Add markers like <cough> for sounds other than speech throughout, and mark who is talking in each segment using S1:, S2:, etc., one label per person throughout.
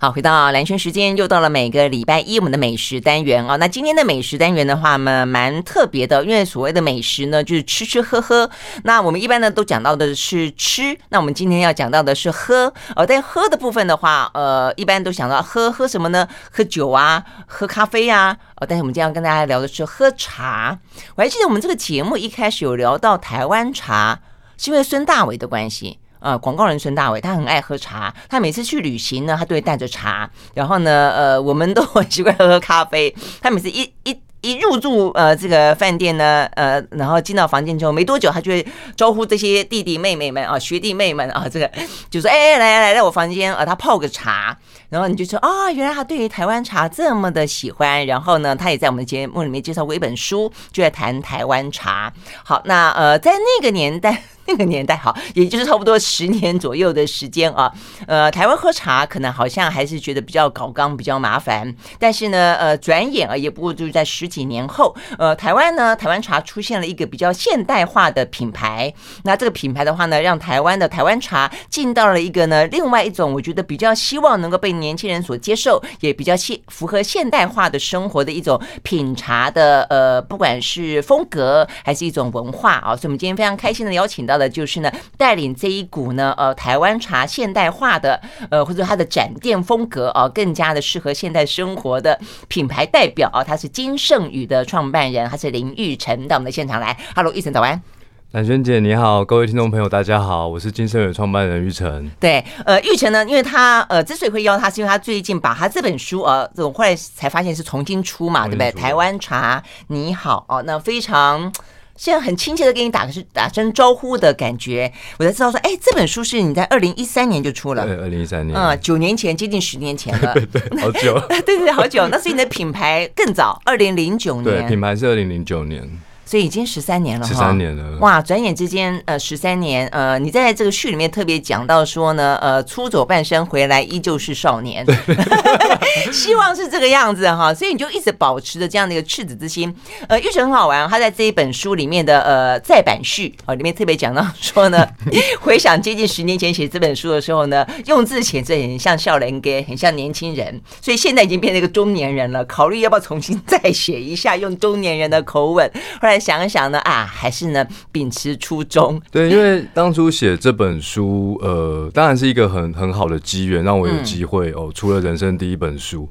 S1: 好，回到兰萱时间，又到了每个礼拜一我们的美食单元哦。那今天的美食单元的话呢，蛮特别的，因为所谓的美食呢，就是吃吃喝喝。那我们一般呢都讲到的是吃，那我们今天要讲到的是喝。呃，在喝的部分的话，呃，一般都想到喝喝什么呢？喝酒啊，喝咖啡啊。呃，但是我们今天要跟大家聊的是喝茶。我还记得我们这个节目一开始有聊到台湾茶，是因为孙大伟的关系。呃，广告人孙大伟，他很爱喝茶。他每次去旅行呢，他都会带着茶。然后呢，呃，我们都很习惯喝咖啡。他每次一一一入住呃这个饭店呢，呃，然后进到房间之后没多久，他就会招呼这些弟弟妹妹们啊、学弟妹们啊，这个就说：“哎，来来来，来我房间啊，他泡个茶。”然后你就说：“啊、哦，原来他对于台湾茶这么的喜欢。”然后呢，他也在我们的节目里面介绍过一本书，就在谈台湾茶。好，那呃，在那个年代。<laughs> 那个年代好，也就是差不多十年左右的时间啊。呃，台湾喝茶可能好像还是觉得比较搞刚，比较麻烦。但是呢，呃，转眼啊，也不过就是在十几年后，呃，台湾呢，台湾茶出现了一个比较现代化的品牌。那这个品牌的话呢，让台湾的台湾茶进到了一个呢，另外一种我觉得比较希望能够被年轻人所接受，也比较现符合现代化的生活的一种品茶的呃，不管是风格还是一种文化啊。所以，我们今天非常开心的邀请到。的就是呢，带领这一股呢，呃，台湾茶现代化的，呃，或者它的展店风格啊，更加的适合现代生活的品牌代表啊，他是金盛宇的创办人，他是林玉成到我们的现场来。Hello，育诚早安。
S2: 兰萱姐你好，各位听众朋友大家好，我是金盛宇的创办人玉成。
S1: 对，呃，玉成呢，因为他呃之所以会邀他，是因为他最近把他这本书呃，这种后来才发现是重新出嘛，对不对？台湾茶你好哦，那非常。现在很亲切的给你打个是打声招呼的感觉，我才知道说，哎，这本书是你在二零一三年就出了，
S2: 对，二零一三年，
S1: 嗯，九年前，接近十年前了，
S2: 对 <laughs> 对，好久，<laughs>
S1: 对对，好久。那所以你的品牌更早，二零零九年，
S2: 对，品牌是二零零九年。
S1: 所以已经十三年了，
S2: 十三年了，
S1: 哇！转眼之间，呃，十三年，呃，你在这个序里面特别讲到说呢，呃，出走半生回来依旧是少年，<laughs> 希望是这个样子哈。所以你就一直保持着这样的一个赤子之心。呃，育诚很好玩，他在这一本书里面的呃再版序啊，里面特别讲到说呢，<laughs> 回想接近十年前写这本书的时候呢，用字写字很像少年家，很像年轻人，所以现在已经变成一个中年人了，考虑要不要重新再写一下，用中年人的口吻，后来。想一想呢，啊，还是呢，秉持初衷。<laughs>
S2: 对，因为当初写这本书，呃，当然是一个很很好的机缘，让我有机会、嗯、哦，出了人生第一本书。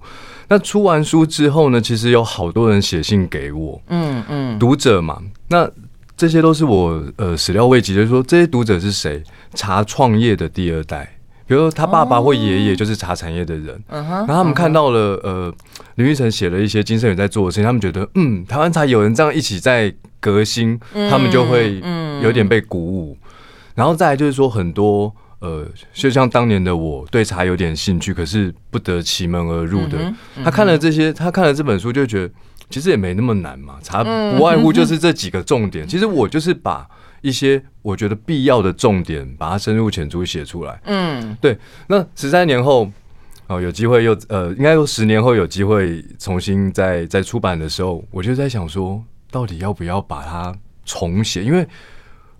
S2: 那出完书之后呢，其实有好多人写信给我，嗯嗯，读者嘛，那这些都是我呃始料未及的，就是说这些读者是谁？查创业的第二代。比如说他爸爸或爷爷就是茶产业的人，然后他们看到了呃林育成写了一些金圣宇在做的事情，他们觉得嗯台湾茶有人这样一起在革新，他们就会有点被鼓舞。然后再来就是说很多呃就像当年的我对茶有点兴趣，可是不得其门而入的，他看了这些，他看了这本书就觉得其实也没那么难嘛，茶不外乎就是这几个重点。其实我就是把。一些我觉得必要的重点，把它深入浅出写出来。嗯，对。那十三年后，哦，有机会又呃，应该说十年后有机会重新再再出版的时候，我就在想说，到底要不要把它重写？因为。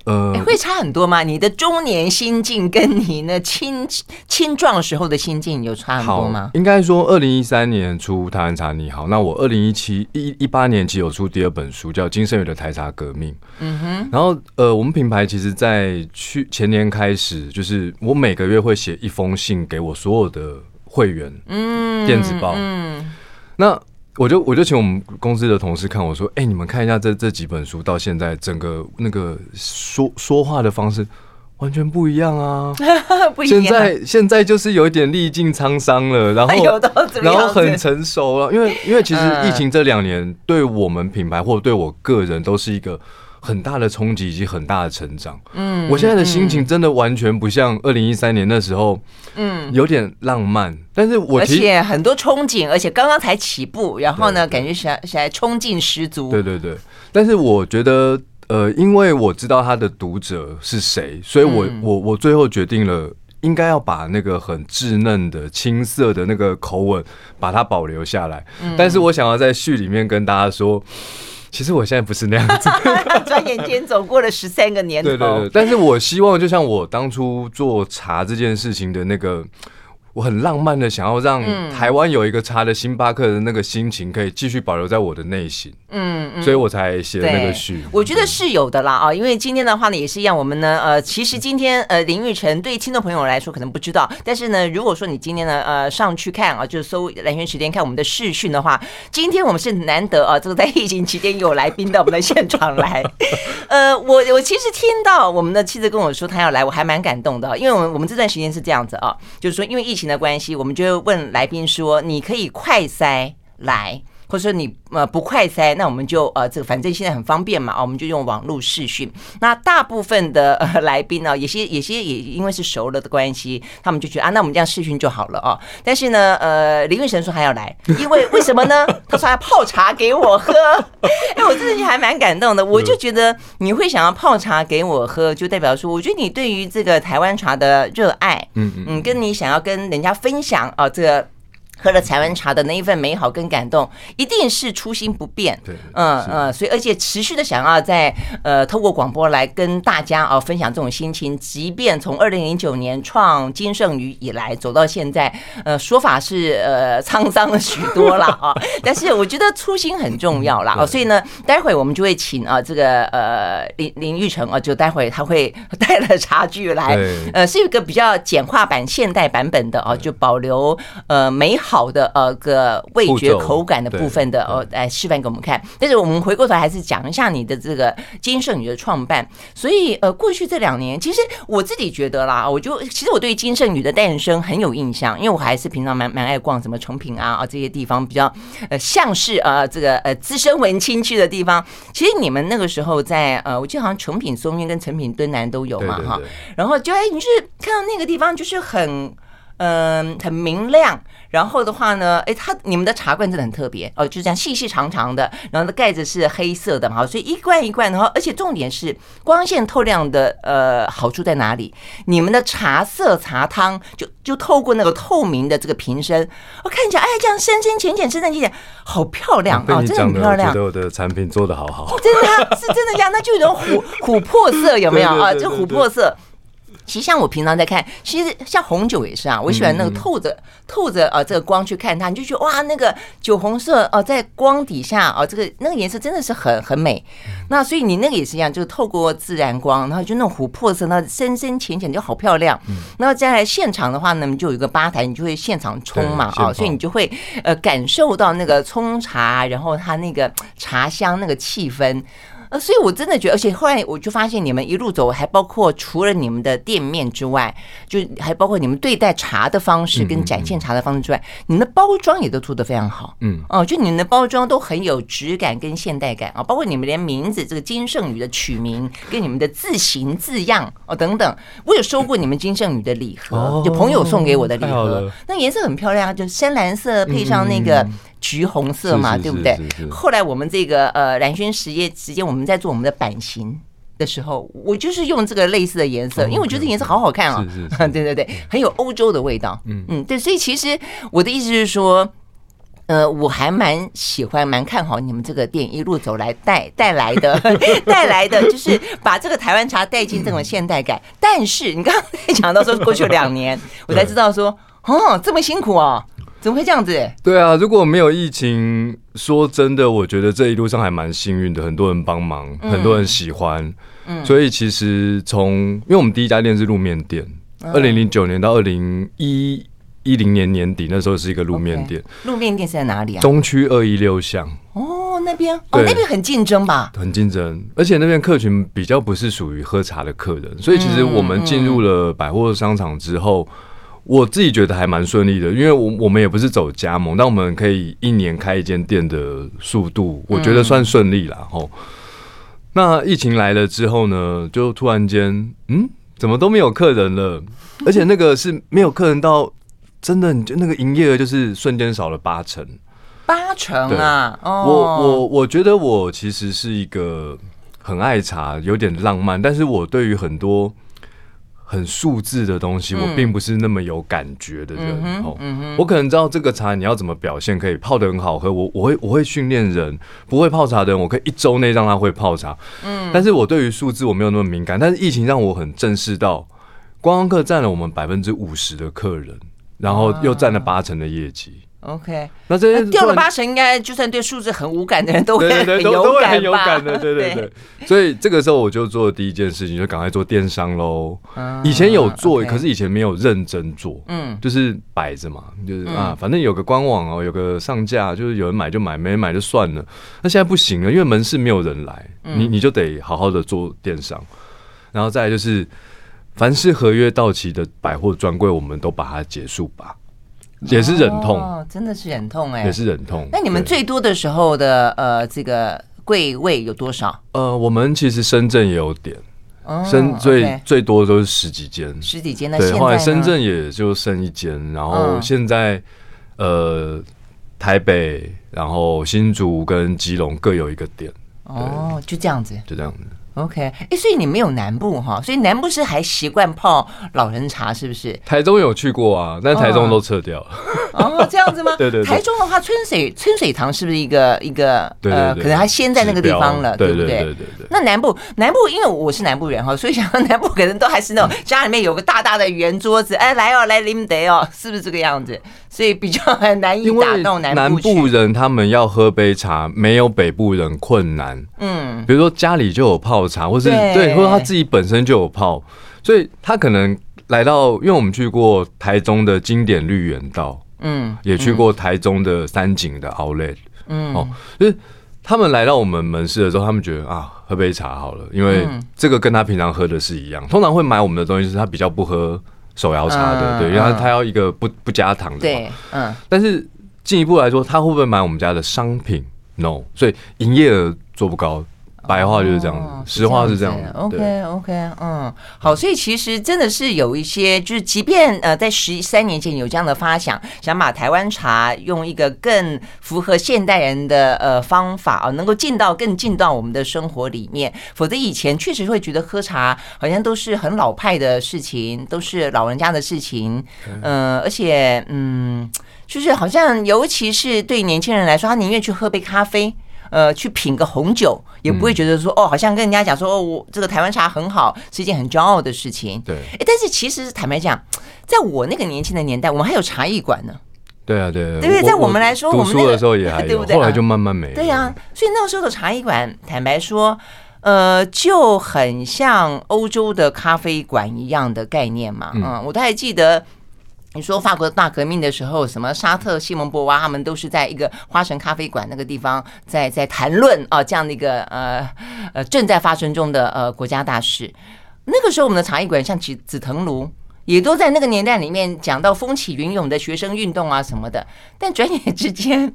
S2: 呃，
S1: 会差很多吗？你的中年心境跟你那青青壮时候的心境有差很多吗？
S2: 应该说，二零一三年出台湾茶你好，那我二零一七一一八年其实有出第二本书，叫《金盛宇的台茶革命》。嗯哼。然后呃，我们品牌其实，在去前年开始，就是我每个月会写一封信给我所有的会员，嗯，电子报，嗯，那。我就我就请我们公司的同事看我说，哎、欸，你们看一下这这几本书到现在整个那个说说话的方式完全不一样啊！<laughs> 不一样。现在现在就是有一点历尽沧桑了，然后然后很成熟了，因为因为其实疫情这两年对我们品牌或者对我个人都是一个。很大的冲击以及很大的成长。嗯，我现在的心情真的完全不像二零一三年那时候，嗯，有点浪漫。但是我，而
S1: 且很多憧憬，而且刚刚才起步，然后呢，感觉起来起来冲劲十足。
S2: 对对对。但是我觉得，呃，因为我知道他的读者是谁，所以我我我最后决定了，应该要把那个很稚嫩的青涩的那个口吻把它保留下来。但是我想要在序里面跟大家说。其实我现在不是那样子，
S1: 转眼间走过了十三个年头。
S2: 对对对，但是我希望，就像我当初做茶这件事情的那个，我很浪漫的想要让台湾有一个茶的星巴克的那个心情，可以继续保留在我的内心。嗯，嗯，所以我才写那个序。
S1: 我觉得是有的啦啊，因为今天的话呢也是一样，我们呢呃，其实今天呃林玉晨对听众朋友来说可能不知道，但是呢，如果说你今天呢呃上去看啊，就是搜蓝轩时间看我们的视讯的话，今天我们是难得啊，这个在疫情期间有来宾到我们的现场来。<laughs> 呃，我我其实听到我们的妻子跟我说他要来，我还蛮感动的，因为我们我们这段时间是这样子啊，就是说因为疫情的关系，我们就问来宾说：“你可以快塞来。”或者说你呃不快塞，那我们就呃这个反正现在很方便嘛，啊，我们就用网络视讯。那大部分的呃来宾呢，有些有些也因为是熟了的关系，他们就觉得啊，那我们这样视讯就好了啊。但是呢，呃，林育晨说还要来，因为为什么呢？<laughs> 他说要泡茶给我喝。哎，我自己还蛮感动的。我就觉得你会想要泡茶给我喝，就代表说，我觉得你对于这个台湾茶的热爱，嗯嗯，跟你想要跟人家分享啊这个。喝了台湾茶的那一份美好跟感动，一定是初心不变。对，嗯嗯，所以而且持续的想要在呃透过广播来跟大家啊分享这种心情，即便从二零零九年创金盛宇以来走到现在，呃说法是呃沧桑了许多了啊，<laughs> 但是我觉得初心很重要啦。哦，所以呢，待会我们就会请啊这个呃林林玉成啊，就待会他会带了茶具来，呃是一个比较简化版、现代版本的啊，就保留呃美好。好的，呃，个味觉口感的部分的，哦，来示范给我们看。但是我们回过头还是讲一下你的这个金盛宇的创办。所以，呃，过去这两年，其实我自己觉得啦，我就其实我对金盛宇的诞生很有印象，因为我还是平常蛮蛮爱逛什么成品啊啊这些地方，比较呃像是呃这个呃资深文青去的地方。其实你们那个时候在呃，我记得好像成品松韵跟成品敦南都有嘛哈。然后就哎，你就是看到那个地方就是很嗯、呃、很明亮。然后的话呢，哎，它你们的茶罐真的很特别哦，就这样细细长长的，然后的盖子是黑色的嘛，所以一罐一罐的话，而且重点是光线透亮的，呃，好处在哪里？你们的茶色茶汤就 <laughs> 就透过那个透明的这个瓶身，我看起来哎，这样深深浅浅深深浅浅，好漂亮啊，真的很漂亮。
S2: 我觉得我的产品做的好好，<laughs>
S1: 真的是真的这样，那就有种琥琥珀色有没有啊？就琥珀色。<laughs> 其实像我平常在看，其实像红酒也是啊，我喜欢那个透着透着啊这个光去看它，你就觉得哇，那个酒红色哦，在光底下哦，这个那个颜色真的是很很美。那所以你那个也是一样，就是透过自然光，然后就那种琥珀色，那深深浅浅就好漂亮。然后再来现场的话呢，就有一个吧台，你就会现场冲嘛啊，所以你就会呃感受到那个冲茶，然后它那个茶香那个气氛。呃，所以我真的觉得，而且后来我就发现，你们一路走，还包括除了你们的店面之外，就还包括你们对待茶的方式跟展现茶的方式之外，你们的包装也都做得非常好。嗯，哦，就你们的包装都很有质感跟现代感啊，包括你们连名字这个金圣宇的取名跟你们的字形字样哦等等，我有收过你们金圣宇的礼盒，就朋友送给我的礼盒，那颜色很漂亮，就深蓝色配上那个。橘红色嘛，对不对？后来我们这个呃蓝轩实业时间，我们在做我们的版型的时候，我就是用这个类似的颜色，因为我觉得这颜色好好看啊。<laughs> 对对对，很有欧洲的味道。嗯嗯，对，所以其实我的意思是说，呃，我还蛮喜欢、蛮看好你们这个店一路走来带带来的带来的，<laughs> <laughs> 就是把这个台湾茶带进这种现代感。但是你刚刚讲到说过去两年，我才知道说，哦，这么辛苦哦。怎么会这样子？
S2: 对啊，如果没有疫情，说真的，我觉得这一路上还蛮幸运的，很多人帮忙，很多人喜欢。嗯，所以其实从因为我们第一家店是路面店，二零零九年到二零一一零年年底，那时候是一个路面店。
S1: 路面店是在哪里啊？
S2: 中区二一六巷。
S1: 哦，那边哦，那边很竞争吧？
S2: 很竞争，而且那边客群比较不是属于喝茶的客人，所以其实我们进入了百货商场之后。我自己觉得还蛮顺利的，因为我我们也不是走加盟，但我们可以一年开一间店的速度，我觉得算顺利了。吼，那疫情来了之后呢，就突然间，嗯，怎么都没有客人了？而且那个是没有客人到，真的，你就那个营业额就是瞬间少了八成，
S1: 八成啊！
S2: 我我我觉得我其实是一个很爱茶，有点浪漫，但是我对于很多。很数字的东西，我并不是那么有感觉的人。哦，我可能知道这个茶你要怎么表现可以泡的很好喝。我我会我会训练人，不会泡茶的人，我可以一周内让他会泡茶。嗯，但是我对于数字我没有那么敏感。但是疫情让我很正视到，观光客占了我们百分之五十的客人。然后又占了八成的业绩。
S1: OK，
S2: 那这些
S1: 掉了八成，应该就算对数字很无感的人都会很有感
S2: 很有感的，对对 <laughs> 对。所以这个时候我就做的第一件事情，就赶快做电商喽。以前有做，可是以前没有认真做，嗯，就是摆着嘛，就是啊，反正有个官网哦，有个上架，就是有人买就买，没人买就算了。那现在不行了，因为门市没有人来，你你就得好好的做电商。然后再来就是，凡是合约到期的百货专柜，我们都把它结束吧。也是忍痛，
S1: 哦，真的是忍痛哎，
S2: 也是忍痛。
S1: 那你们最多的时候的呃，这个柜位有多少？
S2: 呃，我们其实深圳也有点，深最最多都是十几间，
S1: 十几间。那
S2: 对，后来深圳也就剩一间，然后现在呃台北，然后新竹跟基隆各有一个店。
S1: 哦，就这样子，
S2: 就这样子。
S1: OK，哎，所以你没有南部哈，所以南部是还习惯泡老人茶，是不是？
S2: 台中有去过啊，但台中都撤掉了。
S1: 哦，这样子吗？<laughs>
S2: 对对。
S1: 台中的话，春水春水堂是不是一个一个呃，可能他先在那个地方了，对不对？对对对。那南部南部，因为我是南部人哈，所以想到 <laughs> 南部可能都还是那种家里面有个大大的圆桌子，哎，来哦，来啉得哦，是不是这个样子？所以比较很难以打动南部。
S2: 南部人他们要喝杯茶，没有北部人困难。嗯，比如说家里就有泡茶，或是对，或者他自己本身就有泡，所以他可能来到，因为我们去过台中的经典绿园道，嗯，也去过台中的三井的 Outlet，嗯，哦，就是他们来到我们门市的时候，他们觉得啊，喝杯茶好了，因为这个跟他平常喝的是一样。通常会买我们的东西，是他比较不喝。手摇茶的，对，因为他他要一个不不加糖的，对，嗯。但是进一步来说，他会不会买我们家的商品？No，所以营业额做不高。白话就是这样子，哦、实话是这样子。
S1: OK OK，嗯，好，所以其实真的是有一些，就是即便呃在十三年前有这样的发想，想把台湾茶用一个更符合现代人的呃方法啊，能够进到更进到我们的生活里面。否则以前确实会觉得喝茶好像都是很老派的事情，都是老人家的事情。嗯、呃，而且嗯，就是好像尤其是对年轻人来说，他宁愿去喝杯咖啡。呃，去品个红酒，也不会觉得说、嗯、哦，好像跟人家讲说哦，我这个台湾茶很好，是一件很骄傲的事情。
S2: 对，
S1: 哎，但是其实坦白讲，在我那个年轻的年代，我们还有茶艺馆呢。
S2: 对啊，对啊，
S1: 对不对？在我们来说，我们读书
S2: 的时候也还有，<laughs> 对不对？后来就慢慢没了。
S1: 对啊，所以那个时候的茶艺馆，坦白说，呃，就很像欧洲的咖啡馆一样的概念嘛。嗯，嗯，我都还记得。你说法国大革命的时候，什么沙特、西蒙波娃，他们都是在一个花神咖啡馆那个地方在在谈论啊，这样的一个呃呃正在发生中的呃国家大事。那个时候我们的茶艺馆像紫紫藤庐，也都在那个年代里面讲到风起云涌的学生运动啊什么的。但转眼之间，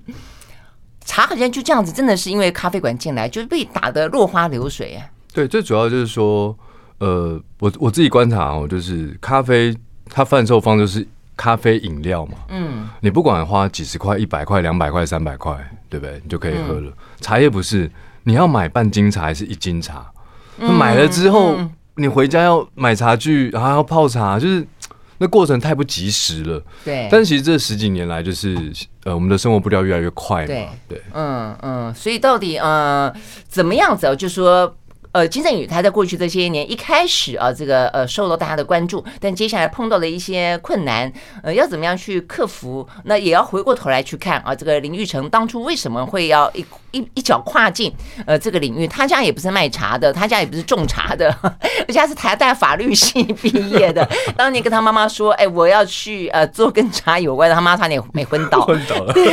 S1: 茶好像就这样子，真的是因为咖啡馆进来，就被打得落花流水啊。
S2: 对，最主要就是说，呃，我我自己观察哦，就是咖啡它贩售方就是。咖啡饮料嘛，嗯，你不管花几十块、一百块、两百块、三百块，对不对？你就可以喝了。茶叶不是，你要买半斤茶还是一斤茶？买了之后，你回家要买茶具，然后要泡茶，就是那过程太不及时了。
S1: 对。
S2: 但其实这十几年来，就是呃，我们的生活步调越来越快嘛。对对，
S1: 嗯嗯，所以到底呃，怎么样子？就说。呃，金正宇他在过去这些年一开始啊，这个呃受到大家的关注，但接下来碰到了一些困难，呃，要怎么样去克服？那也要回过头来去看啊，这个林玉成当初为什么会要一一一脚跨进呃这个领域？他家也不是卖茶的，他家也不是种茶的，<laughs> 而且他是台大法律系毕业的。<laughs> 当年跟他妈妈说，哎，我要去呃做跟茶有关的，他妈差点没昏倒。<laughs> 昏倒了。对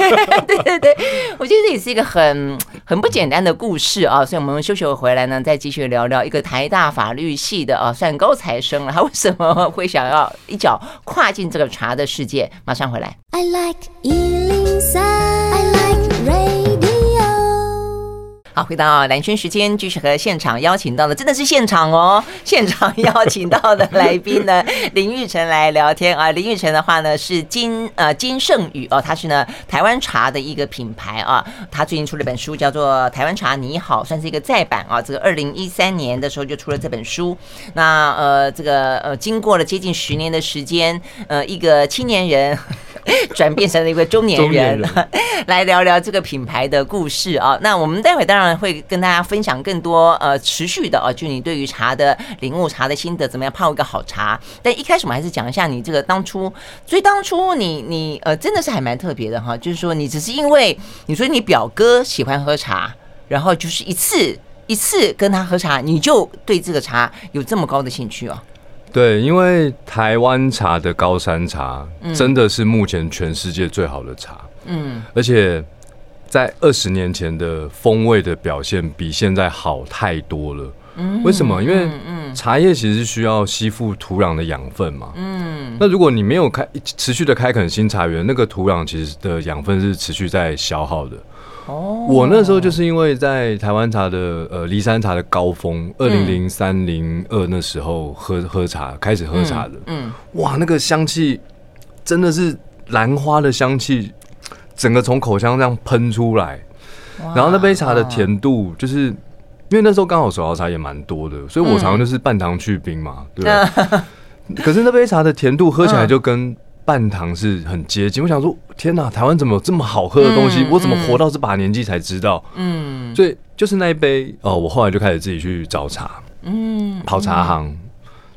S1: 对对对，我觉得这也是一个很很不简单的故事啊，所以我们休息回来呢，再继续聊聊一个台大法律系的啊，算高材生了，他为什么会想要一脚跨进这个茶的世界？马上回来。I like 好，回到蓝轩时间，继续和现场邀请到的，真的是现场哦，<laughs> 现场邀请到的来宾呢，<laughs> 林玉成来聊天啊。林玉成的话呢，是金呃金圣宇哦，他是呢台湾茶的一个品牌啊，他最近出了本书，叫做《台湾茶你好》，算是一个再版啊。这个二零一三年的时候就出了这本书，那呃这个呃经过了接近十年的时间，呃一个青年人 <laughs> 转变成了一个中，年人来聊聊这个品牌的故事啊。那我们待会当然会跟大家分享更多呃持续的啊，就你对于茶的领悟、茶的心得，怎么样泡一个好茶。但一开始我们还是讲一下你这个当初，所以当初你你呃真的是还蛮特别的哈，就是说你只是因为你说你表哥喜欢喝茶，然后就是一次一次跟他喝茶，你就对这个茶有这么高的兴趣哦。
S2: 对，因为台湾茶的高山茶真的是目前全世界最好的茶，嗯，而且在二十年前的风味的表现比现在好太多了。嗯，为什么？因为茶叶其实是需要吸附土壤的养分嘛，嗯，那如果你没有开持续的开垦新茶园，那个土壤其实的养分是持续在消耗的。哦。我那时候就是因为在台湾茶的呃离山茶的高峰，二零零三零二那时候喝喝茶，开始喝茶的，嗯，哇，那个香气真的是兰花的香气，整个从口腔这样喷出来，然后那杯茶的甜度，就是因为那时候刚好手摇茶也蛮多的，所以我常常就是半糖去冰嘛，对？<laughs> 可是那杯茶的甜度喝起来就跟。半糖是很接近，我想说，天哪，台湾怎么有这么好喝的东西？嗯、我怎么活到这把年纪才知道？嗯，所以就是那一杯哦，我后来就开始自己去找茶，嗯，跑茶行，嗯、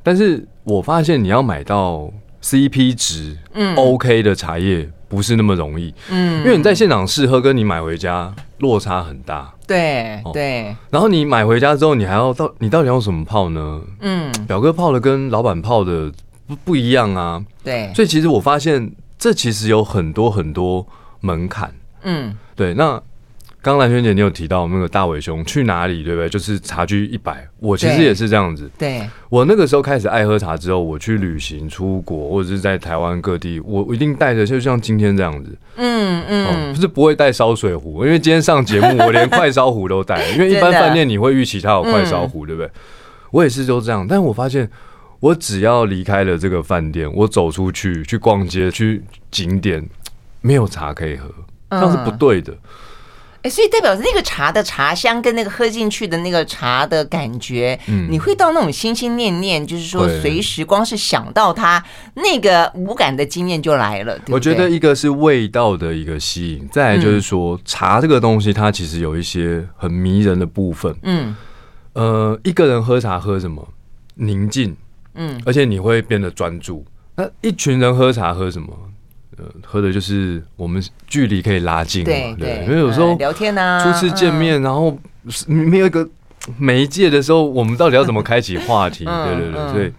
S2: 但是我发现你要买到 CP 值嗯 OK 的茶叶不是那么容易，嗯，因为你在现场试喝跟你买回家落差很大，
S1: 对对，
S2: 然后你买回家之后，你还要到你到底要什么泡呢？嗯，表哥泡的跟老板泡的。不不一样啊，
S1: 对，
S2: 所以其实我发现这其实有很多很多门槛，嗯，对。那刚刚兰萱姐你有提到那个大伟兄去哪里，对不对？就是茶居一百，我其实也是这样子。
S1: 对，
S2: 我那个时候开始爱喝茶之后，我去旅行、出国或者是在台湾各地，我我一定带着，就像今天这样子，嗯嗯，就是不会带烧水壶，因为今天上节目我连快烧壶都带，因为一般 <laughs> 饭店你会预期它有快烧壶，对不对？我也是都这样，但是我发现。我只要离开了这个饭店，我走出去去逛街、去景点，没有茶可以喝，这样是不对的。
S1: 欸，所以代表那个茶的茶香跟那个喝进去的那个茶的感觉，嗯，你会到那种心心念念，就是说随时光是想到它那个无感的经验就来了。对对，
S2: 我觉得一个是味道的一个吸引，再来就是说、嗯、茶这个东西，它其实有一些很迷人的部分。嗯，呃，一个人喝茶喝什么？宁静。嗯，而且你会变得专注。那一群人喝茶喝什么？呃，喝的就是我们距离可以拉近嘛，对，对，因为有时候
S1: 聊天啊，
S2: 初次见面，然后没有一个媒介的时候，我们到底要怎么开启话题？<laughs> 对对对，所以，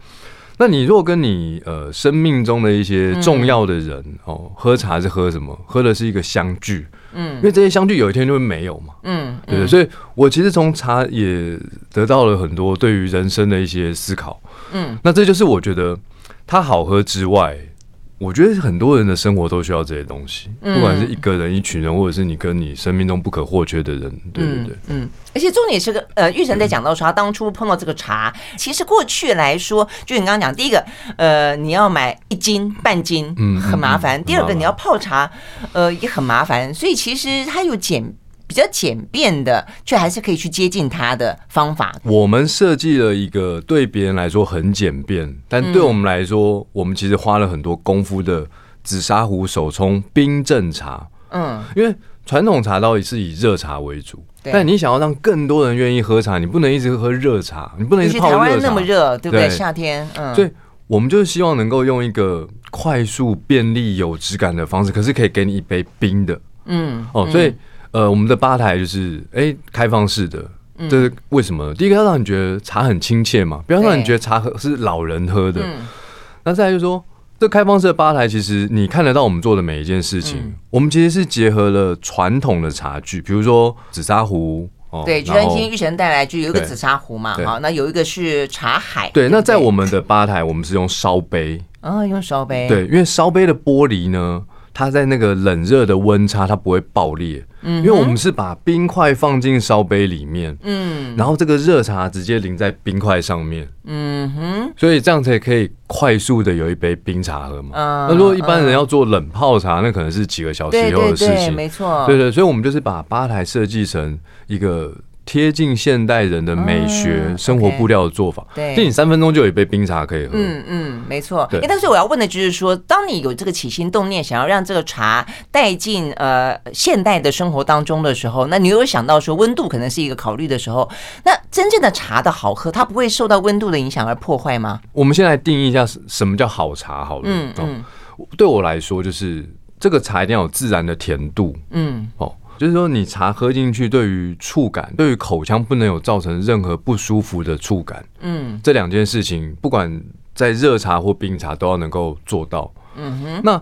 S2: 那你如果跟你呃生命中的一些重要的人哦，喝茶是喝什么？喝的是一个相聚。嗯，因为这些相聚有一天就会没有嘛。嗯，对对，所以我其实从茶也得到了很多对于人生的一些思考。嗯，那这就是我觉得它好喝之外，我觉得很多人的生活都需要这些东西，不管是一个人、一群人，或者是你跟你生命中不可或缺的人，对对对。嗯，
S1: 而且重点是个呃，玉成在讲到说，他当初碰到这个茶，其实过去来说，就你刚刚讲，第一个，呃，你要买一斤半斤，嗯，很麻烦；第二个，你要泡茶，呃，也很麻烦。所以其实它有简。比较简便的，却还是可以去接近它的方法。
S2: 我们设计了一个对别人来说很简便，但对我们来说，嗯、我们其实花了很多功夫的紫砂壶手冲冰镇茶。嗯，因为传统茶道是以热茶为主，但你想要让更多人愿意喝茶，你不能一直喝热茶，你不能一直泡热茶。台湾
S1: 那么热，对不对？对夏天，嗯，
S2: 所以我们就是希望能够用一个快速、便利、有质感的方式，可是可以给你一杯冰的。嗯，哦，所以。嗯呃，我们的吧台就是哎、欸，开放式的，这是为什么？第一个要让你觉得茶很亲切嘛，不要让你觉得茶喝是老人喝的。那再来就是说，这开放式的吧台，其实你看得到我们做的每一件事情，我们其实是结合了传统的茶具，比如说紫砂壶。
S1: 对，就像今天玉成带来就有一个紫砂壶嘛，好，那有一个是茶海。
S2: 对，那在我们的吧台，我们是用烧杯。
S1: 啊，用烧杯。
S2: 对，因为烧杯的玻璃呢。它在那个冷热的温差，它不会爆裂，嗯，因为我们是把冰块放进烧杯里面，嗯，然后这个热茶直接淋在冰块上面，嗯哼，所以这样才可以快速的有一杯冰茶喝嘛。那如果一般人要做冷泡茶，那可能是几个小时以后的事情，
S1: 没错，
S2: 对对，所以我们就是把吧台设计成一个贴近现代人的美学生活布料的做法。
S1: 对，
S2: 就你三分钟就有一杯冰茶可以喝。
S1: 嗯嗯，没错。对，但是我要问的就是说，当你有这个起心动念，想要让这个茶带进呃现代的生活当中的时候，那你有想到说温度可能是一个考虑的时候，那真正的茶的好喝，它不会受到温度的影响而破坏吗？
S2: 我们先来定义一下什么叫好茶好了。嗯嗯，对我来说，就是这个茶一定要有自然的甜度。嗯哦。就是说，你茶喝进去，对于触感，对于口腔不能有造成任何不舒服的触感。嗯，这两件事情，不管在热茶或冰茶，都要能够做到。嗯哼，那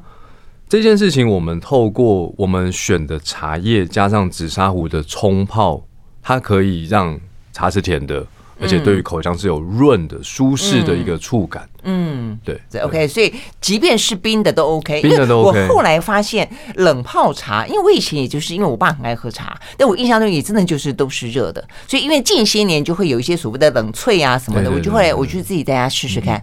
S2: 这件事情，我们透过我们选的茶叶，加上紫砂壶的冲泡，它可以让茶是甜的。而且对于口腔是有润的、舒适的一个触感。嗯，对，对
S1: ，OK。所以即便是冰的都 OK。
S2: 冰的都 OK。
S1: 我后来发现冷泡茶，因为我以前也就是因为我爸很爱喝茶，但我印象中也真的就是都是热的。所以因为近些年就会有一些所谓的冷萃啊什么的，我就后来我就自己在家试试看，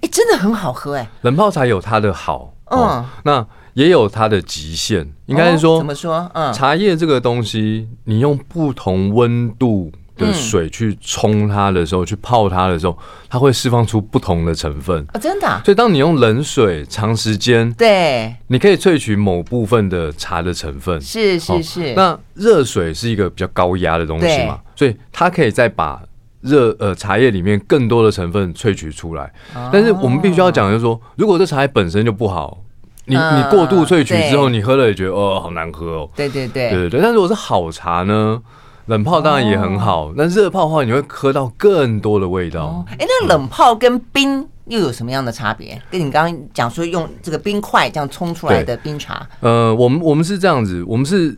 S1: 哎，真的很好喝哎。
S2: 冷泡茶有它的好，嗯，那也有它的极限。应该是说
S1: 怎么说？嗯，
S2: 茶叶这个东西，你用不同温度。的水去冲它的时候，去泡它的时候，它会释放出不同的成分
S1: 啊，真的。
S2: 所以当你用冷水长时间，
S1: 对，
S2: 你可以萃取某部分的茶的成分，
S1: 是是是。
S2: 那热水是一个比较高压的东西嘛，所以它可以再把热呃茶叶里面更多的成分萃取出来。但是我们必须要讲，就是说，如果这茶叶本身就不好，你你过度萃取之后，你喝了也觉得哦，好难喝哦。
S1: 对对对
S2: 对对对。但如果是好茶呢？冷泡当然也很好，那热泡的话，你会喝到更多的味道。
S1: 哎，那冷泡跟冰又有什么样的差别？跟你刚刚讲说用这个冰块这样冲出来的冰茶。
S2: 呃，我们我们是这样子，我们是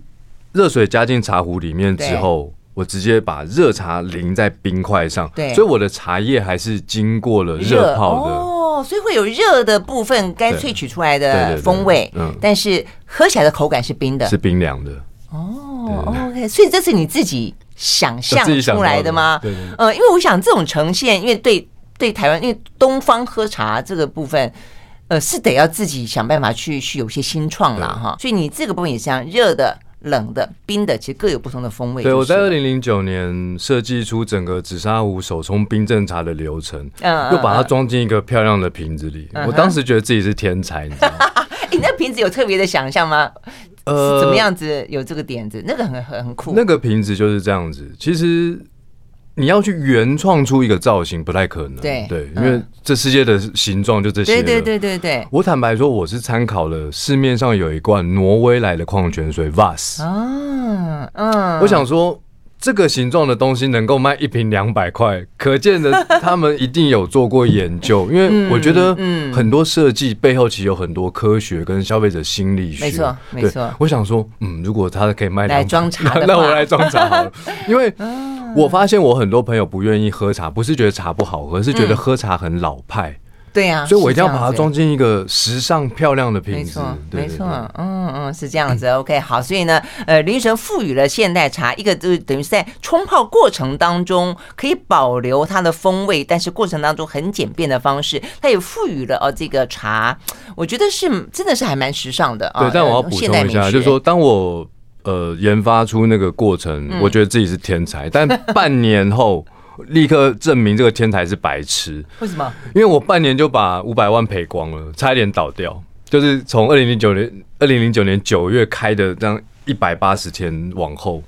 S2: 热水加进茶壶里面之后，我直接把热茶淋在冰块上，对，所以我的茶叶还是经过了热泡的。
S1: 哦，所以会有热的部分该萃取出来的风味，嗯，但是喝起来的口感是冰的，
S2: 是冰凉的。
S1: 哦，OK，所以这是你自己想象出来的吗？对，呃，因为我想这种呈现，因为对对台湾，因为东方喝茶这个部分，呃，是得要自己想办法去去有些新创了哈。所以你这个部分也是这样热的、冷的、冰的，其实各有不同的风味。
S2: 对，我在二零零九年设计出整个紫砂壶手冲冰镇茶的流程，嗯，又把它装进一个漂亮的瓶子里。我当时觉得自己是天才，你知道吗？
S1: 你那瓶子有特别的想象吗？呃，怎么样子有这个点子？那个很很很酷。
S2: 那个瓶子就是这样子。其实你要去原创出一个造型不太可能。对对，因为这世界的形状就这些。对
S1: 对对对对。
S2: 我坦白说，我是参考了市面上有一罐挪威来的矿泉水 Vass。嗯嗯。我想说。这个形状的东西能够卖一瓶两百块，可见的他们一定有做过研究。因为我觉得，很多设计背后其实有很多科学跟消费者心理学。没错，没错。我想说，嗯，如果他可以卖来
S1: 装茶，<laughs>
S2: 那我来装茶好了。<laughs> 因为我发现我很多朋友不愿意喝茶，不是觉得茶不好喝，是觉得喝茶很老派。对呀，所以我一定要把它装进一个时尚漂亮的瓶子。
S1: 没错，没错，嗯嗯，是这样子。<coughs> OK，好，所以呢，呃，林神赋予了现代茶一个，就是等于是在冲泡过程当中可以保留它的风味，但是过程当中很简便的方式，它也赋予了哦这个茶，我觉得是真的是还蛮时尚的啊。
S2: 对，但我要补充一下，就是说，当我呃研发出那个过程，我觉得自己是天才，但半年后。立刻证明这个天才是白痴。
S1: 为什么？
S2: 因为我半年就把五百万赔光了，差一点倒掉。就是从二零零九年二零零九年九月开的这样一百八十天往后。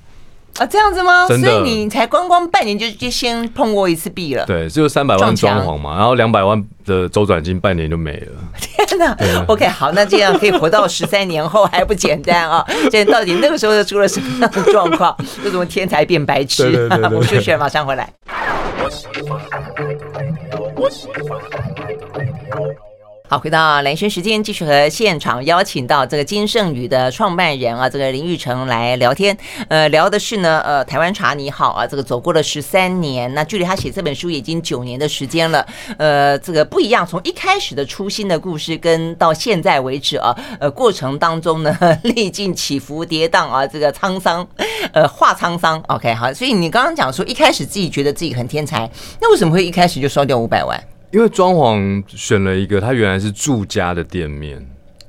S1: 啊，这样子吗？所以你才光光半年就就先碰过一次壁了？
S2: 对，只有三百万装潢嘛，然后两百万的周转金半年就没了。
S1: 天哪！<laughs> OK，好，那这样可以活到十三年后还不简单啊？<laughs> 现在到底那个时候出了什么样的状况？<laughs> 为什么天才变白痴？我们休息，马上回来。我喜欢。好，回到蓝轩时间，继续和现场邀请到这个金盛宇的创办人啊，这个林玉成来聊天。呃，聊的是呢，呃，台湾茶你好啊，这个走过了十三年，那距离他写这本书已经九年的时间了。呃，这个不一样，从一开始的初心的故事，跟到现在为止啊，呃，过程当中呢，历尽起伏跌宕啊，这个沧桑，呃，化沧桑。OK，好，所以你刚刚讲说一开始自己觉得自己很天才，那为什么会一开始就烧掉五百万？
S2: 因为装潢选了一个，他原来是住家的店面，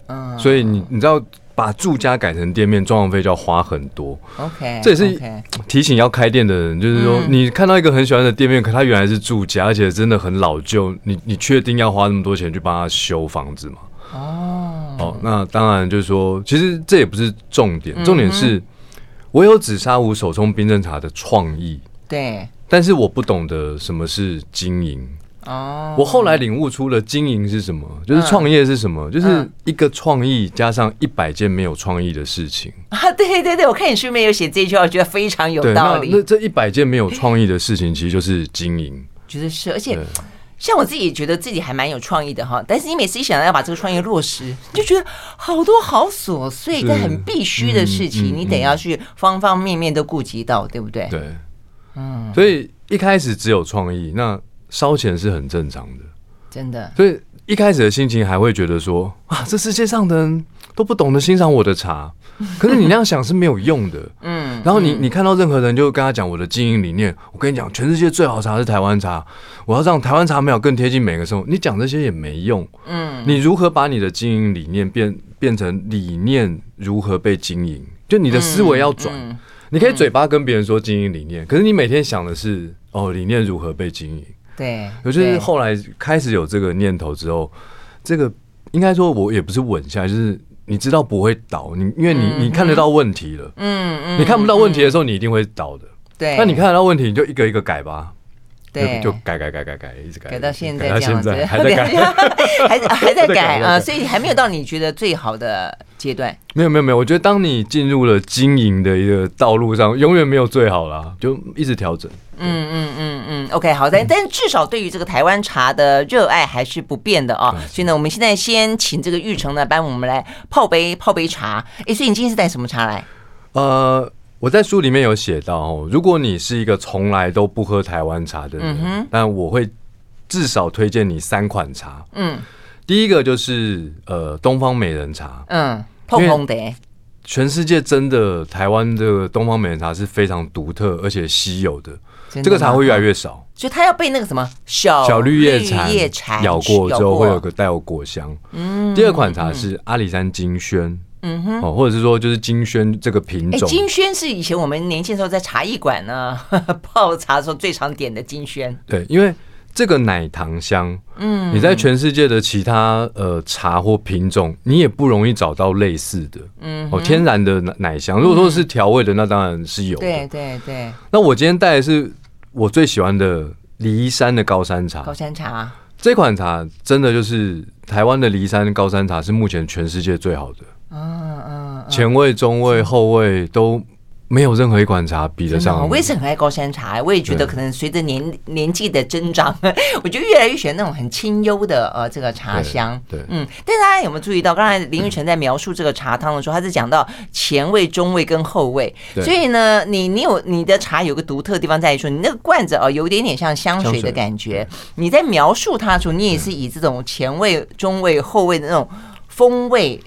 S2: 嗯，所以你你知道把住家改成店面，装潢费就要花很多。
S1: OK，
S2: 这也是提醒要开店的人，就是说，你看到一个很喜欢的店面，可它原来是住家，而且真的很老旧，你你确定要花那么多钱去帮他修房子吗？哦，哦，那当然就是说，其实这也不是重点，重点是我有紫砂壶手冲冰镇茶的创意，
S1: 对，
S2: 但是我不懂得什么是经营。哦，我后来领悟出了经营是什么，就是创业是什么，就是一个创意加上一百件没有创意的事情
S1: 啊！对对对，我看你书里面有写这句话，我觉得非常有道理。
S2: 那这一百件没有创意的事情，其实就是经营，
S1: 觉得是。而且像我自己觉得自己还蛮有创意的哈，但是你每次一想到要把这个创业落实，你就觉得好多好琐碎但很必须的事情，你得要去方方面面都顾及到，对不对？
S2: 对，嗯。所以一开始只有创意，那。烧钱是很正常的，
S1: 真的。
S2: 所以一开始的心情还会觉得说啊，这世界上的人都不懂得欣赏我的茶。可是你那样想是没有用的，<laughs> 嗯。然后你你看到任何人就跟他讲我的经营理念，我跟你讲，全世界最好茶是台湾茶，我要让台湾茶苗更贴近每个生活。你讲这些也没用，嗯。你如何把你的经营理念变变成理念如何被经营？就你的思维要转。你可以嘴巴跟别人说经营理念，可是你每天想的是哦，理念如何被经营。
S1: 对，
S2: 可是后来开始有这个念头之后，这个应该说我也不是稳下来，就是你知道不会倒，你因为你你看得到问题了，嗯嗯，你看不到问题的时候，你一定会倒的。
S1: 对，
S2: 那你看得到问题，你就一个一个改吧。
S1: 对，
S2: 就改改改改改，一直改，
S1: 改到现在这样子，还在改，<laughs> 还还在改。<laughs> 啊，所以还没有到你觉得最好的阶段。
S2: 没有没有没有，我觉得当你进入了经营的一个道路上，永远没有最好啦，就一直调整。
S1: 嗯嗯嗯嗯，OK，好的，但至少对于这个台湾茶的热爱还是不变的啊。所以呢，我们现在先请这个玉成呢帮我们来泡杯泡杯茶。哎，所以你今天是带什么茶来？
S2: 呃。我在书里面有写到哦，如果你是一个从来都不喝台湾茶的人，嗯，但我会至少推荐你三款茶。嗯，第一个就是呃东方美人茶，
S1: 嗯，碰碰的。
S2: 全世界真的台湾的东方美人茶是非常独特而且稀有的，这个茶会越来越少。
S1: 就它要被那个什么小
S2: 小绿叶蝉咬过之后会有个带有果香。嗯，第二款茶是阿里山金萱。嗯哼，哦，或者是说，就是金萱这个品种。
S1: 金萱是以前我们年轻时候在茶艺馆呢 <laughs> 泡茶的时候最常点的金萱。
S2: 对，因为这个奶糖香，嗯，你在全世界的其他呃茶或品种，你也不容易找到类似的。嗯，哦，天然的奶奶香，如果说是调味的，那当然是有的。
S1: 对对对。
S2: 那我今天带的是我最喜欢的梨山的高山茶。
S1: 高山茶
S2: 这款茶真的就是台湾的梨山高山茶，是目前全世界最好的。嗯嗯，前味、中味、后味都没有任何一款茶比得上。
S1: 我也是很爱高山茶，我也觉得可能随着年年纪的增长，<laughs> 我就越来越喜欢那种很清幽的呃这个茶香。
S2: 对，
S1: 嗯。但是大家有没有注意到，刚才林玉成在描述这个茶汤的时候，他是讲到前味、中味跟后味。所以呢，你你有你的茶有个独特的地方在于说，你那个罐子哦，有一点点像香水的感觉。你在描述它的时候，你也是以这种前味、中味、后味的那种风味。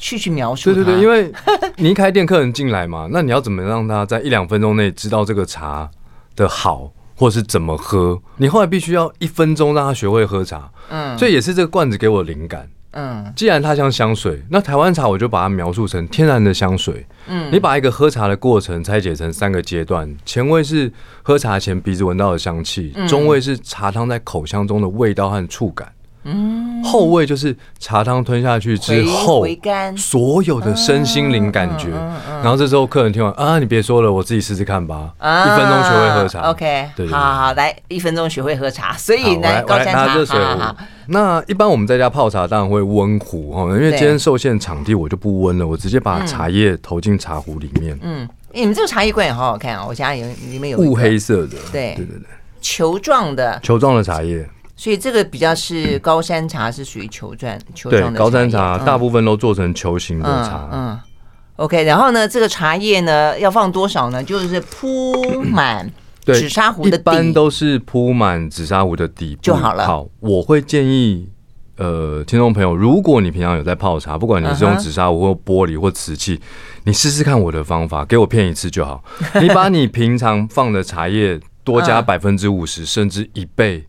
S1: 去去描述。
S2: 对对对，因为你一开店，客人进来嘛，<laughs> 那你要怎么让他在一两分钟内知道这个茶的好，或是怎么喝？你后来必须要一分钟让他学会喝茶。嗯，所以也是这个罐子给我灵感。嗯，既然它像香水，那台湾茶我就把它描述成天然的香水。嗯，你把一个喝茶的过程拆解成三个阶段：前味是喝茶前鼻子闻到的香气，中味是茶汤在口腔中的味道和触感。嗯，后味就是茶汤吞下去之后，所有的身心灵感觉。然后这时候客人听完啊，你别说了，我自己试试看吧。一分钟学会喝茶。
S1: OK，对，好好好，来一分钟学会喝茶。所以呢，高山茶，拿热水壶。
S2: 那一般我们在家泡茶当然会温壶哈，因为今天受限场地，我就不温了，我直接把茶叶投进茶壶里面。嗯，
S1: 你们这个茶叶罐也好好看啊，我家里里面有
S2: 雾黑色的，
S1: 对对对对，球状的
S2: 球状的茶叶。
S1: 所以这个比较是高山茶，是属于球状球状的。
S2: 对，高山茶大部分都做成球形的茶。
S1: 嗯，OK。然后呢，这个茶叶呢要放多少呢？就是铺满 <coughs> 紫砂壶的底，一般
S2: 都是铺满紫砂壶的底部就好了。好，我会建议呃，听众朋友，如果你平常有在泡茶，不管你是用紫砂壶或玻璃或瓷器，你试试看我的方法，给我骗一次就好。你把你平常放的茶叶多加百分之五十，甚至一倍。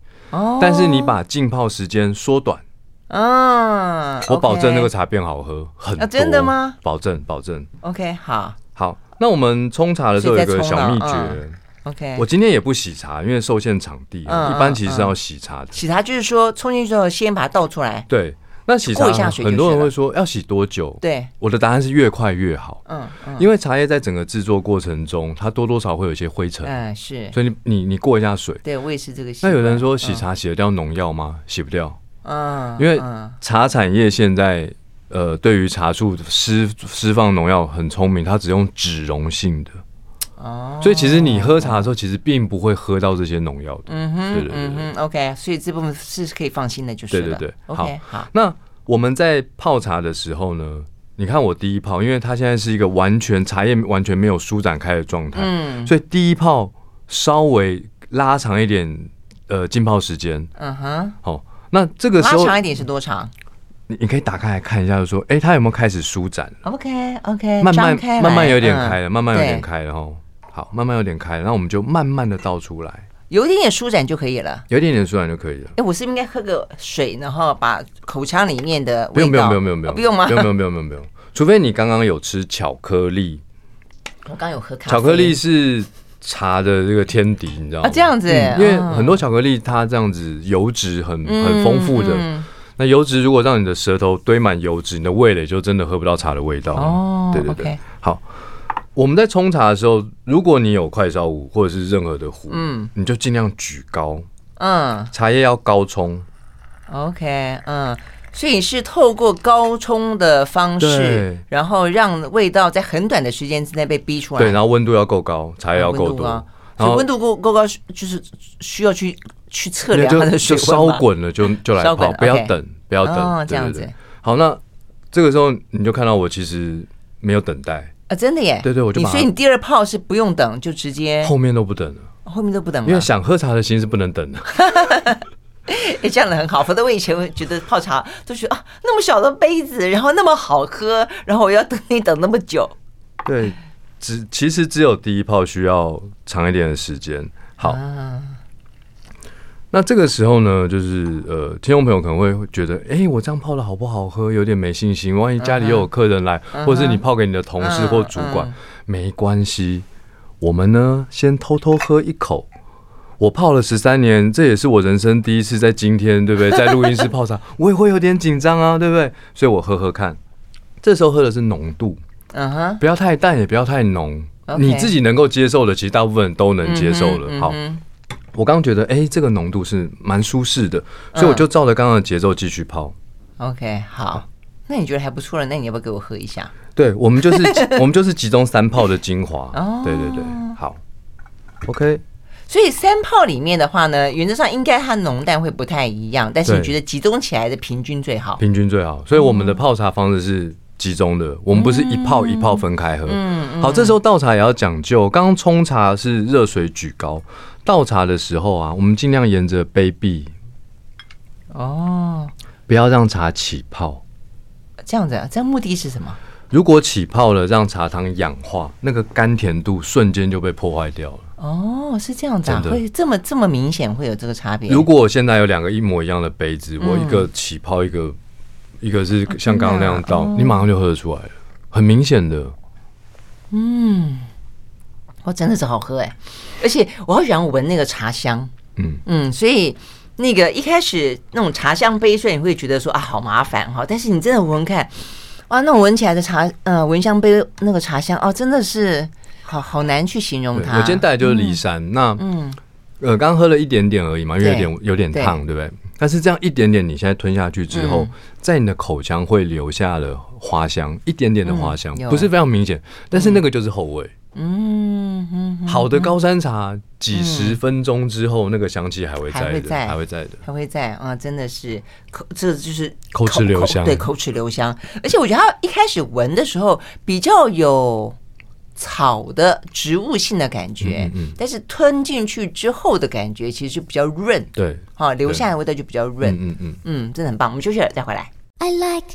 S2: 但是你把浸泡时间缩短，
S1: 嗯，
S2: 我保证那个茶变好喝很多。
S1: 真的吗？
S2: 保证，保证。
S1: OK，好，
S2: 好。那我们冲茶的时候有个小秘诀。
S1: OK，
S2: 我今天也不洗茶，因为受限场地，一般其实是要洗茶的。
S1: 洗茶就是说冲进去之后先把它倒出来。
S2: 对。那洗茶很多人会说要洗多久？
S1: 对，
S2: 我的答案是越快越好。嗯嗯，因为茶叶在整个制作过程中，它多多少会有一些灰尘。
S1: 嗯，是。
S2: 所以你你你过一下水。
S1: 对，我也是这个。
S2: 那有人说洗茶洗得掉农药吗？洗不掉。嗯，因为茶产业现在呃，对于茶树施施放农药很聪明，它只用脂溶性的。哦。所以其实你喝茶的时候，其实并不会喝到这些农药的。
S1: 嗯哼，对对对。OK，所以这部分是可以放心的，就是。
S2: 对对对。OK，好。那我们在泡茶的时候呢，你看我第一泡，因为它现在是一个完全茶叶完全没有舒展开的状态，嗯，所以第一泡稍微拉长一点，呃，浸泡时间，嗯哼，好，那这个时候
S1: 拉长一点是多长？
S2: 你你可以打开来看一下，就说，哎，它有没有开始舒展
S1: ？OK OK，
S2: 慢慢慢慢有点开了，慢慢有点开了，哦，好，慢慢有点开了，那我们就慢慢的倒出来。
S1: 有一点点舒展就可以了，
S2: 有一点点舒展就可以了。
S1: 哎，我是不是应该喝个水，然后把口腔里面的
S2: 不用不用不用不用不用
S1: 不用吗？
S2: 不用不用不用不用，除非你刚刚有吃巧克力。
S1: 我刚有喝咖啡。
S2: 巧克力是茶的这个天敌，你知道吗？
S1: 这样子，
S2: 因为很多巧克力它这样子油脂很很丰富的，那油脂如果让你的舌头堆满油脂，你的味蕾就真的喝不到茶的味道。哦，对对对，好。我们在冲茶的时候，如果你有快烧壶或者是任何的壶，嗯，你就尽量举高，嗯，茶叶要高冲
S1: ，OK，嗯，所以是透过高冲的方式，对。然后让味道在很短的时间之内被逼出来，
S2: 对，然后温度要够高，茶叶要够多，
S1: 啊、所以温度够够高，就是需要去去测量它的水温，
S2: 烧滚了就就来泡，不要等不要等，哦、这样子。好，那这个时候你就看到我其实没有等待。
S1: 啊，真的耶！
S2: 对对，我就把。
S1: 所以你第二泡是不用等，就直接。
S2: 后面都不等了。
S1: 后面都不等了。
S2: 因为想喝茶的心是不能等的。<laughs>
S1: 哎，这样的很好。否则我以前会觉得泡茶都觉得啊，那么小的杯子，然后那么好喝，然后我要等你等那么久。
S2: 对，只其实只有第一泡需要长一点的时间。好。啊那这个时候呢，就是呃，听众朋友可能会觉得，哎，我这样泡的好不好喝？有点没信心。万一家里又有客人来，或者是你泡给你的同事或主管，没关系。我们呢，先偷偷喝一口。我泡了十三年，这也是我人生第一次在今天，对不对？<laughs> 在录音室泡茶，我也会有点紧张啊，对不对？所以我喝喝看。这时候喝的是浓度，嗯哼，不要太淡，也不要太浓，你自己能够接受的，其实大部分人都能接受了。好。我刚刚觉得，哎，这个浓度是蛮舒适的，所以我就照着刚刚的节奏继续泡。
S1: OK，好，那你觉得还不错了？那你要不要给我喝一下？
S2: 对，我们就是 <laughs> 我们就是集中三泡的精华。哦，对对对，好，OK。
S1: 所以三泡里面的话呢，原则上应该它浓淡会不太一样，但是你觉得集中起来的平均最好？
S2: 平均最好。所以我们的泡茶方式是集中的，我们不是一泡一泡分开喝。嗯，好，这时候倒茶也要讲究。刚刚冲茶是热水举高。倒茶的时候啊，我们尽量沿着杯壁哦，不要让茶起泡。
S1: 这样子啊，这样目的是什么？
S2: 如果起泡了，让茶汤氧化，那个甘甜度瞬间就被破坏掉了。
S1: 哦，是这样子啊，会这么这么明显会有这个差别？
S2: 如果我现在有两个一模一样的杯子，我一个起泡，一个一个是像刚刚那样倒，你马上就喝得出来了，很明显的。
S1: 嗯。哦，真的是好喝哎，而且我好喜欢闻那个茶香，嗯。嗯，所以那个一开始那种茶香杯，虽然你会觉得说啊好麻烦哈，但是你真的闻闻看，哇，那种闻起来的茶，呃，闻香杯那个茶香哦，真的是好好难去形容它。
S2: 我今天带的就是骊山，嗯、那嗯。呃，刚喝了一点点而已嘛，因为有点有点烫，对。不对？但是这样一点点，你现在吞下去之后，嗯、在你的口腔会留下了花香，一点点的花香，嗯、不是非常明显，但是那个就是后味。嗯，嗯好的高山茶，几十分钟之后，那个香气还会在的，还会在，还会在的，
S1: 还会在啊！真的是口，这就是
S2: 口齿留香，
S1: 对，口齿留香。而且我觉得它一开始闻的时候比较有草的植物性的感觉，嗯，但是吞进去之后的感觉其实就比较润，
S2: 对，
S1: 好，留下来的味道就比较润，嗯嗯嗯，嗯，真的很棒。我们休息了再回来。I like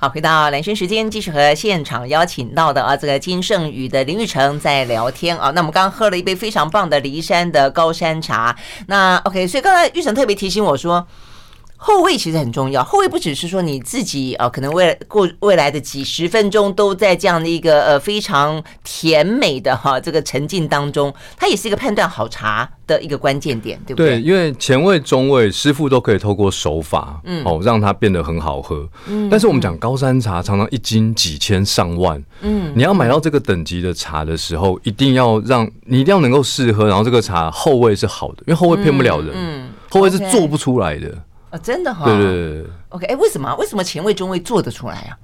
S1: 好，回到男生时间，继续和现场邀请到的啊，这个金盛宇的林玉成在聊天啊。那我们刚刚喝了一杯非常棒的骊山的高山茶。那 OK，所以刚才玉成特别提醒我说。后味其实很重要，后味不只是说你自己啊，可能未来过未来的几十分钟都在这样的一个呃非常甜美的哈这个沉浸当中，它也是一个判断好茶的一个关键点，对不对？
S2: 对，因为前味、中味，师傅都可以透过手法，嗯，哦，让它变得很好喝。嗯，但是我们讲高山茶，常常一斤几千上万，嗯，你要买到这个等级的茶的时候，一定要让你一定要能够试喝，然后这个茶后味是好的，因为后味骗不了人，嗯，后味是做不出来的。
S1: 啊、哦，真的哈、哦！
S2: 对对对
S1: OK，哎，为什么？为什么前味、中味做得出来啊？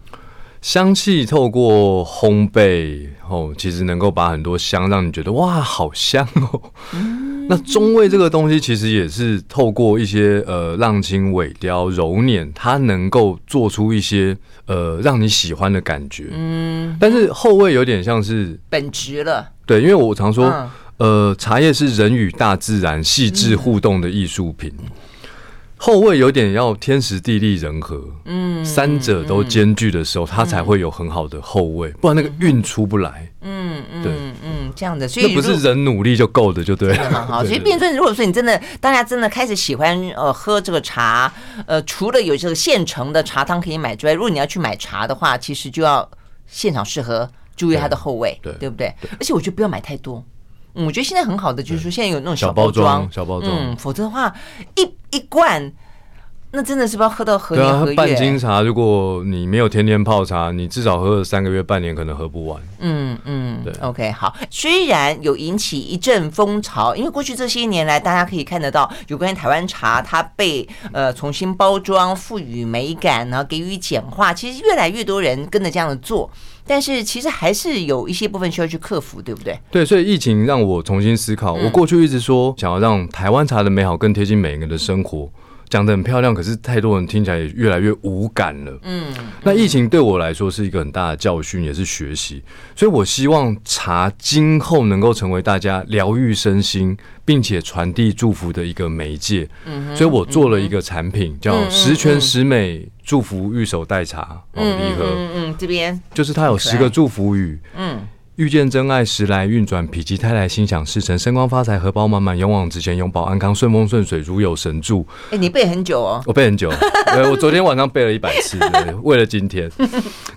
S2: 香气透过烘焙哦，其实能够把很多香让你觉得哇，好香哦。嗯、那中味这个东西，其实也是透过一些呃浪青、尾雕、揉捻，它能够做出一些呃让你喜欢的感觉。嗯，但是后味有点像是
S1: 本质了。
S2: 对，因为我常说，嗯、呃，茶叶是人与大自然细致互动的艺术品。嗯后味有点要天时地利人和，嗯，三者都兼具的时候，它才会有很好的后味，不然那个韵出不来。嗯嗯，对，嗯，
S1: 这样的，所以
S2: 那不是人努力就够的，就对了。
S1: 好，<laughs> 所以变成如果说你真的大家真的开始喜欢呃喝这个茶，呃，除了有这个现成的茶汤可以买之外，如果你要去买茶的话，其实就要现场试喝，注意它的后味，对，对不对？而且我觉得不要买太多。嗯，我觉得现在很好的就是说，现在有那种小包装，
S2: 小包装，
S1: 嗯，否则的话，一一罐，那真的是不知道喝到何年何月。
S2: 半斤茶，如果你没有天天泡茶，你至少喝了三个月、半年，可能喝不完。
S1: 嗯嗯，对。OK，好，虽然有引起一阵风潮，因为过去这些年来，大家可以看得到，有关于台湾茶，它被呃重新包装、赋予美感，然后给予简化，其实越来越多人跟着这样的做。但是其实还是有一些部分需要去克服，对不对？
S2: 对，所以疫情让我重新思考。嗯、我过去一直说想要让台湾茶的美好更贴近每个人的生活。讲的很漂亮，可是太多人听起来也越来越无感了。嗯，那疫情对我来说是一个很大的教训，也是学习。所以我希望茶今后能够成为大家疗愈身心，并且传递祝福的一个媒介。嗯，所以我做了一个产品，叫十全十美祝福玉手代茶哦礼盒。嗯嗯，这边就是它有十个祝福语。嗯。遇见真爱，时来运转，否极泰来，心想事成，升官发财，荷包满满，勇往直前，永保安康，顺风顺水，如有神助。
S1: 哎、欸，你背很久哦，
S2: 我背很久，对，<laughs> 我昨天晚上背了一百次，对，为了今天。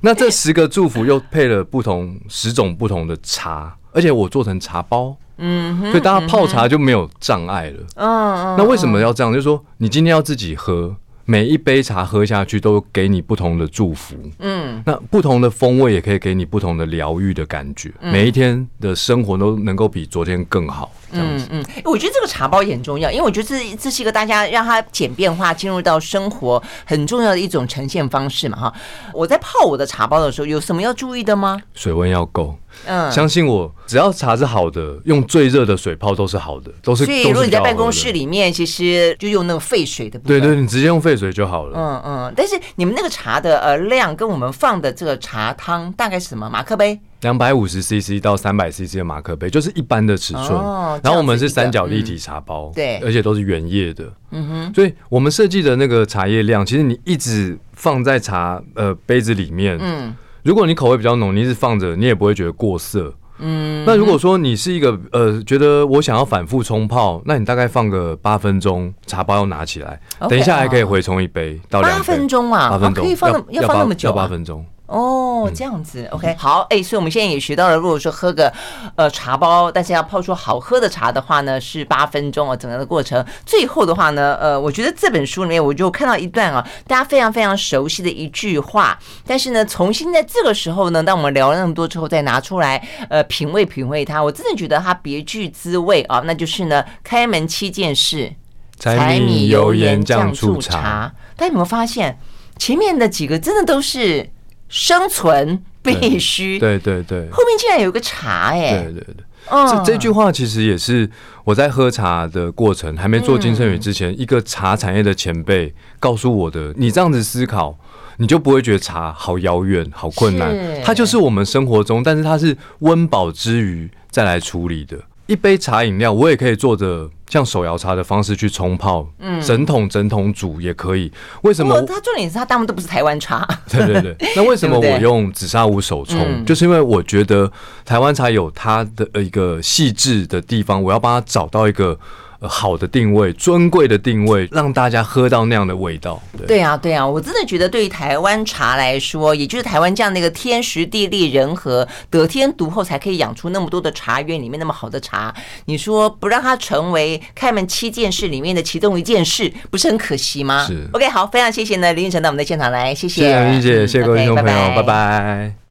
S2: 那这十个祝福又配了不同十种不同的茶，而且我做成茶包，嗯，所以大家泡茶就没有障碍了。嗯嗯。那为什么要这样？就是说，你今天要自己喝。每一杯茶喝下去都给你不同的祝福，嗯，那不同的风味也可以给你不同的疗愈的感觉，每一天的生活都能够比昨天更好。嗯嗯，
S1: 我觉得这个茶包也很重要，因为我觉得这这是一个大家让它简便化进入到生活很重要的一种呈现方式嘛哈。我在泡我的茶包的时候，有什么要注意的吗？
S2: 水温要够，嗯，相信我，只要茶是好的，用最热的水泡都是好的，都是。所以如果你在办公室里面，其实就用那个沸水的部分，对对，你直接用沸水就好了。
S1: 嗯嗯，但是你们那个茶的呃量跟我们放的这个茶汤大概是什么？马克杯？
S2: 两百五十 CC 到三百 CC 的马克杯，就是一般的尺寸。哦、然后我们是三角立体茶包，嗯、对，而且都是原叶的。嗯哼，所以我们设计的那个茶叶量，其实你一直放在茶呃杯子里面，嗯，如果你口味比较浓，你一直放着，你也不会觉得过涩。嗯，那如果说你是一个呃觉得我想要反复冲泡，那你大概放个八分钟，茶包要拿起来，okay, 等一下还可以回冲一杯到两
S1: 分钟嘛，八分钟、啊、可以放要，要放那么久、啊？
S2: 要八分钟。
S1: 哦，这样子，OK，好，哎，所以我们现在也学到了，如果说喝个呃茶包，但是要泡出好喝的茶的话呢，是八分钟哦，整个的过程。最后的话呢，呃，我觉得这本书里面我就看到一段啊，大家非常非常熟悉的一句话，但是呢，重新在这个时候呢，当我们聊了那么多之后，再拿出来呃品味品味它，我真的觉得它别具滋味啊，那就是呢，开门七件事，
S2: 柴米油盐酱醋茶。
S1: 大家有没有发现前面的几个真的都是？生存必须，
S2: 对对对，
S1: 后面竟然有个茶哎，
S2: 对对对，这这句话其实也是我在喝茶的过程，还没做金生宇之前，一个茶产业的前辈告诉我的。你这样子思考，你就不会觉得茶好遥远、好困难，它就是我们生活中，但是它是温饱之余再来处理的。一杯茶饮料，我也可以做的像手摇茶的方式去冲泡，嗯，整桶整桶煮也可以。为什么？
S1: 它重点是它大部分都不是台湾茶。
S2: 对 <laughs> 对对。<laughs> 那为什么我用紫砂壶手冲？嗯、就是因为我觉得台湾茶有它的一个细致的地方，我要帮它找到一个。好的定位，尊贵的定位，让大家喝到那样的味道。对，
S1: 对啊，对啊，我真的觉得，对于台湾茶来说，也就是台湾这样的一个天时地利人和，得天独厚，才可以养出那么多的茶园里面那么好的茶。你说不让它成为开门七件事里面的其中一件事，不是很可惜吗？
S2: 是。
S1: OK，好，非常谢谢呢，林玉成到我们的现场来，谢谢。
S2: 谢谢林姐，谢谢各位听众朋友，拜拜。